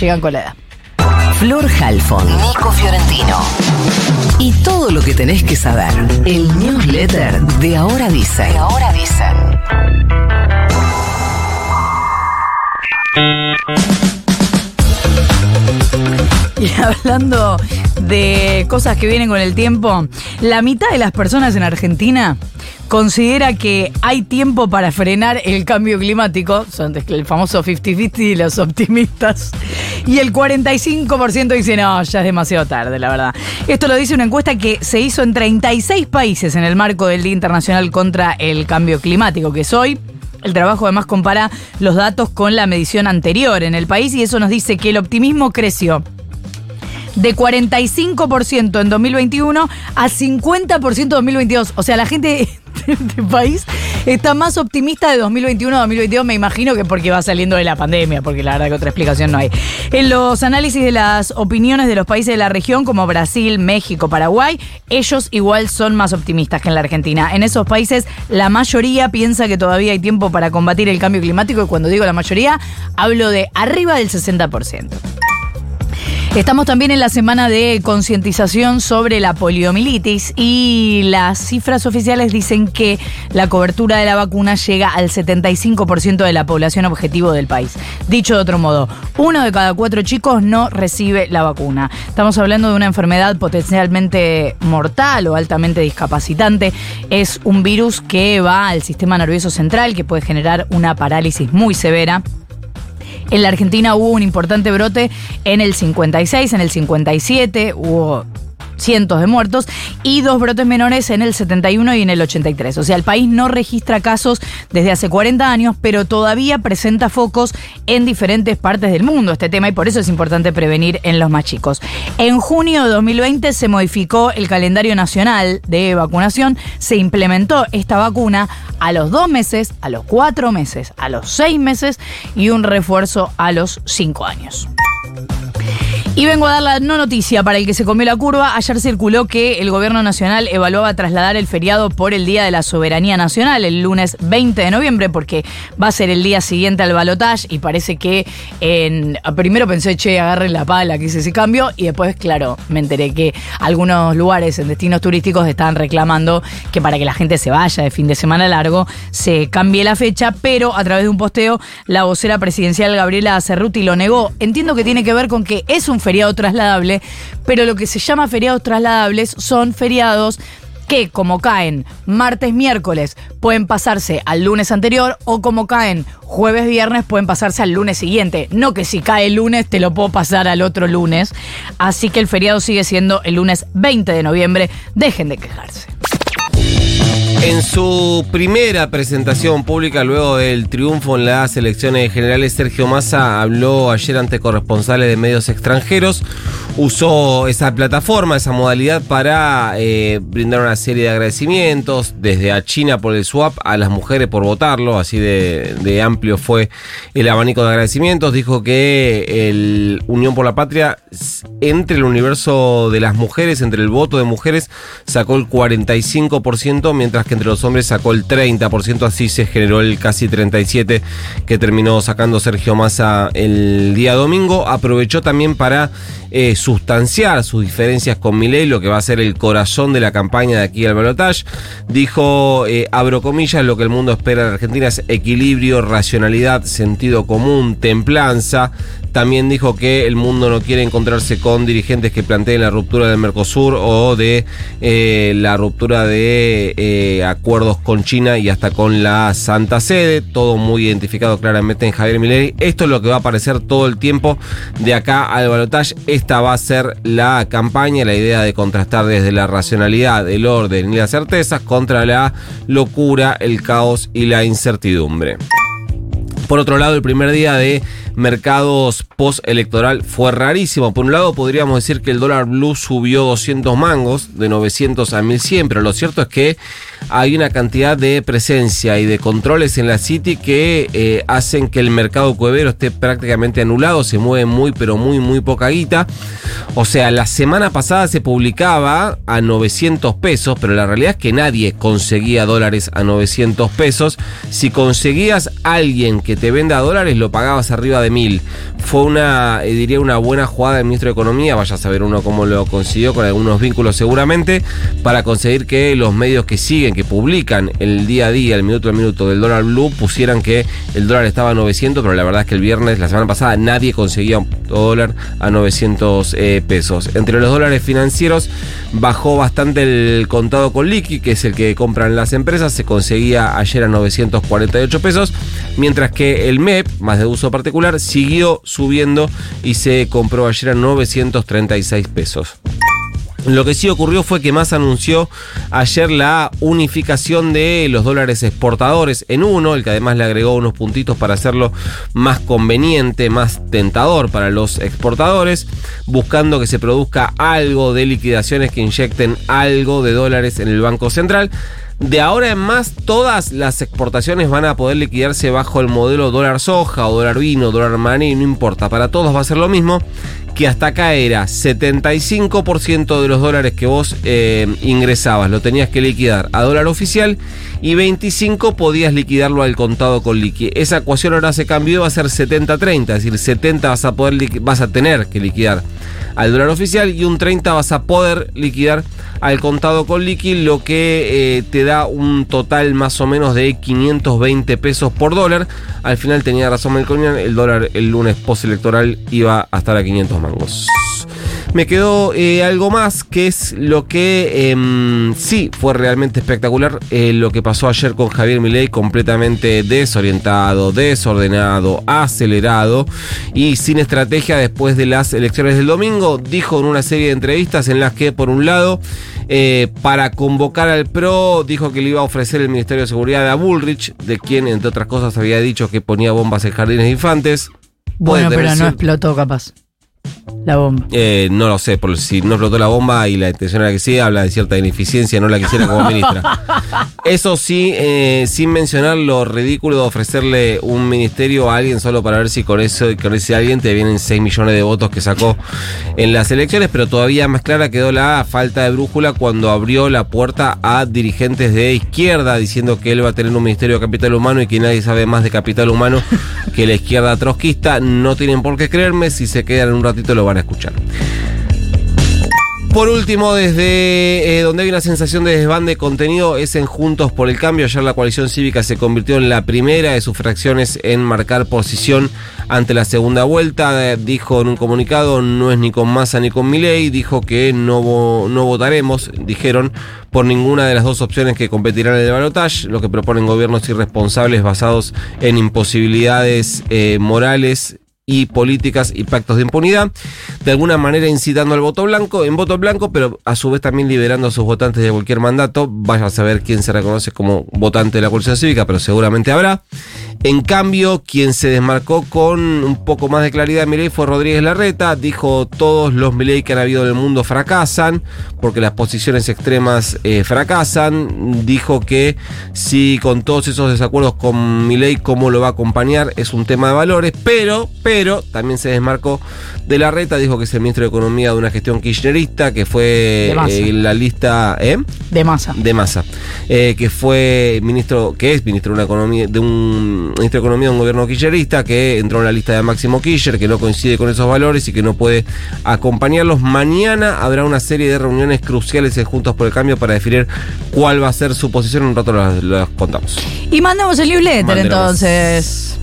llegan con la edad. Flor Halfon, Nico Fiorentino. Y todo lo que tenés que saber. El newsletter de Ahora Dicen. De Ahora Dicen. Y hablando de cosas que vienen con el tiempo, la mitad de las personas en Argentina considera que hay tiempo para frenar el cambio climático, son el famoso 50-50 de los optimistas, y el 45% dice no, ya es demasiado tarde, la verdad. Esto lo dice una encuesta que se hizo en 36 países en el marco del Día Internacional contra el Cambio Climático, que es hoy. El trabajo además compara los datos con la medición anterior en el país y eso nos dice que el optimismo creció de 45% en 2021 a 50% en 2022. O sea, la gente de este país está más optimista de 2021 a 2022, me imagino que porque va saliendo de la pandemia, porque la verdad que otra explicación no hay. En los análisis de las opiniones de los países de la región, como Brasil, México, Paraguay, ellos igual son más optimistas que en la Argentina. En esos países, la mayoría piensa que todavía hay tiempo para combatir el cambio climático, y cuando digo la mayoría, hablo de arriba del 60%. Estamos también en la semana de concientización sobre la poliomielitis y las cifras oficiales dicen que la cobertura de la vacuna llega al 75% de la población objetivo del país. Dicho de otro modo, uno de cada cuatro chicos no recibe la vacuna. Estamos hablando de una enfermedad potencialmente mortal o altamente discapacitante. Es un virus que va al sistema nervioso central que puede generar una parálisis muy severa. En la Argentina hubo un importante brote en el 56, en el 57, hubo cientos de muertos y dos brotes menores en el 71 y en el 83. O sea, el país no registra casos desde hace 40 años, pero todavía presenta focos en diferentes partes del mundo este tema y por eso es importante prevenir en los más chicos. En junio de 2020 se modificó el calendario nacional de vacunación, se implementó esta vacuna a los dos meses, a los cuatro meses, a los seis meses y un refuerzo a los cinco años. Y vengo a dar la no noticia para el que se comió la curva. Ayer circuló que el gobierno nacional evaluaba trasladar el feriado por el Día de la Soberanía Nacional, el lunes 20 de noviembre, porque va a ser el día siguiente al balotaje y parece que primero pensé, che, agarren la pala que hice ese cambio y después, claro, me enteré que algunos lugares en destinos turísticos estaban reclamando que para que la gente se vaya de fin de semana largo se cambie la fecha, pero a través de un posteo la vocera presidencial Gabriela Cerruti lo negó. Entiendo que tiene que ver con que es un feriado trasladable, pero lo que se llama feriados trasladables son feriados que como caen martes, miércoles, pueden pasarse al lunes anterior o como caen jueves, viernes, pueden pasarse al lunes siguiente. No que si cae el lunes te lo puedo pasar al otro lunes. Así que el feriado sigue siendo el lunes 20 de noviembre. Dejen de quejarse. En su primera presentación pública luego del triunfo en las elecciones generales, Sergio Massa habló ayer ante corresponsales de medios extranjeros, usó esa plataforma, esa modalidad para eh, brindar una serie de agradecimientos, desde a China por el swap a las mujeres por votarlo, así de, de amplio fue el abanico de agradecimientos, dijo que el Unión por la Patria entre el universo de las mujeres, entre el voto de mujeres, sacó el 45%, mientras que entre los hombres sacó el 30%, así se generó el casi 37% que terminó sacando Sergio Massa el día domingo. Aprovechó también para eh, sustanciar sus diferencias con Milei, lo que va a ser el corazón de la campaña de aquí al balotage. Dijo, eh, abro comillas, lo que el mundo espera en Argentina es equilibrio, racionalidad, sentido común, templanza. También dijo que el mundo no quiere encontrarse con dirigentes que planteen la ruptura del Mercosur o de eh, la ruptura de eh, acuerdos con China y hasta con la Santa Sede. Todo muy identificado claramente en Javier Milei. Esto es lo que va a aparecer todo el tiempo de acá al balotaje. Esta va a ser la campaña, la idea de contrastar desde la racionalidad, el orden y las certezas contra la locura, el caos y la incertidumbre. Por otro lado, el primer día de mercados post-electoral fue rarísimo. Por un lado, podríamos decir que el dólar blue subió 200 mangos, de 900 a 1100, pero lo cierto es que hay una cantidad de presencia y de controles en la City que eh, hacen que el mercado cuevero esté prácticamente anulado, se mueve muy, pero muy, muy poca guita. O sea, la semana pasada se publicaba a 900 pesos, pero la realidad es que nadie conseguía dólares a 900 pesos. Si conseguías alguien que te venda dólares, lo pagabas arriba de mil. Fue una, eh, diría, una buena jugada del ministro de Economía, vaya a saber uno cómo lo consiguió, con algunos vínculos seguramente, para conseguir que los medios que siguen, que publican el día a día, el minuto a minuto del dólar blue, pusieran que el dólar estaba a 900, pero la verdad es que el viernes, la semana pasada, nadie conseguía un dólar a 900 eh, pesos. Entre los dólares financieros bajó bastante el contado con liqui, que es el que compran las empresas, se conseguía ayer a 948 pesos, mientras que el MEP, más de uso particular, siguió subiendo y se compró ayer a 936 pesos. Lo que sí ocurrió fue que Massa anunció ayer la unificación de los dólares exportadores en uno, el que además le agregó unos puntitos para hacerlo más conveniente, más tentador para los exportadores, buscando que se produzca algo de liquidaciones que inyecten algo de dólares en el Banco Central. De ahora en más, todas las exportaciones van a poder liquidarse bajo el modelo dólar soja o dólar vino, dólar maní, no importa, para todos va a ser lo mismo que hasta acá era 75% de los dólares que vos eh, ingresabas lo tenías que liquidar a dólar oficial y 25 podías liquidarlo al contado con liqui. Esa ecuación ahora se cambió va a ser 70-30, es decir, 70 vas a poder vas a tener que liquidar al dólar oficial y un 30 vas a poder liquidar al contado con liqui, lo que eh, te da un total más o menos de 520 pesos por dólar. Al final tenía razón Melconian, el dólar el lunes postelectoral iba a estar a 500 mangos. Me quedó eh, algo más que es lo que em, sí fue realmente espectacular, eh, lo que pasó ayer con Javier Milei, completamente desorientado, desordenado, acelerado y sin estrategia después de las elecciones del domingo. Dijo en una serie de entrevistas en las que por un lado eh, para convocar al PRO, dijo que le iba a ofrecer el Ministerio de Seguridad a Bullrich, de quien, entre otras cosas, había dicho que ponía bombas en jardines de infantes. Bueno, pero no explotó capaz la bomba? Eh, no lo sé, por si no explotó la bomba y la intención era que sí, habla de cierta ineficiencia, no la quisiera como ministra. Eso sí, eh, sin mencionar lo ridículo de ofrecerle un ministerio a alguien solo para ver si con, eso, con ese alguien te vienen 6 millones de votos que sacó en las elecciones, pero todavía más clara quedó la falta de brújula cuando abrió la puerta a dirigentes de izquierda diciendo que él va a tener un ministerio de capital humano y que nadie sabe más de capital humano que la izquierda trotskista. No tienen por qué creerme, si se quedan un ratito lo van escuchar. Por último, desde eh, donde hay una sensación de desbande de contenido es en Juntos por el Cambio. Ayer la coalición cívica se convirtió en la primera de sus fracciones en marcar posición ante la segunda vuelta. Eh, dijo en un comunicado, no es ni con Massa ni con Milei. Dijo que no, no votaremos, dijeron, por ninguna de las dos opciones que competirán en el balotaje, lo que proponen gobiernos irresponsables basados en imposibilidades eh, morales y políticas y pactos de impunidad, de alguna manera incitando al voto blanco, en voto blanco, pero a su vez también liberando a sus votantes de cualquier mandato. Vaya a saber quién se reconoce como votante de la coalición cívica, pero seguramente habrá. En cambio, quien se desmarcó con un poco más de claridad de Milei fue Rodríguez Larreta. Dijo todos los Milei que han habido en el mundo fracasan, porque las posiciones extremas eh, fracasan. Dijo que si con todos esos desacuerdos con Milei, cómo lo va a acompañar, es un tema de valores, pero, pero también se desmarcó de Larreta. Dijo que es el ministro de Economía de una gestión kirchnerista, que fue eh, la lista... ¿eh? De masa. De masa. Eh, que fue ministro, que es ministro de una economía, de un ministro de Economía de un gobierno kirchnerista que entró en la lista de Máximo Kirchner, que no coincide con esos valores y que no puede acompañarlos. Mañana habrá una serie de reuniones cruciales en Juntos por el Cambio para definir cuál va a ser su posición. Un rato las, contamos. Y mandamos el newsletter entonces.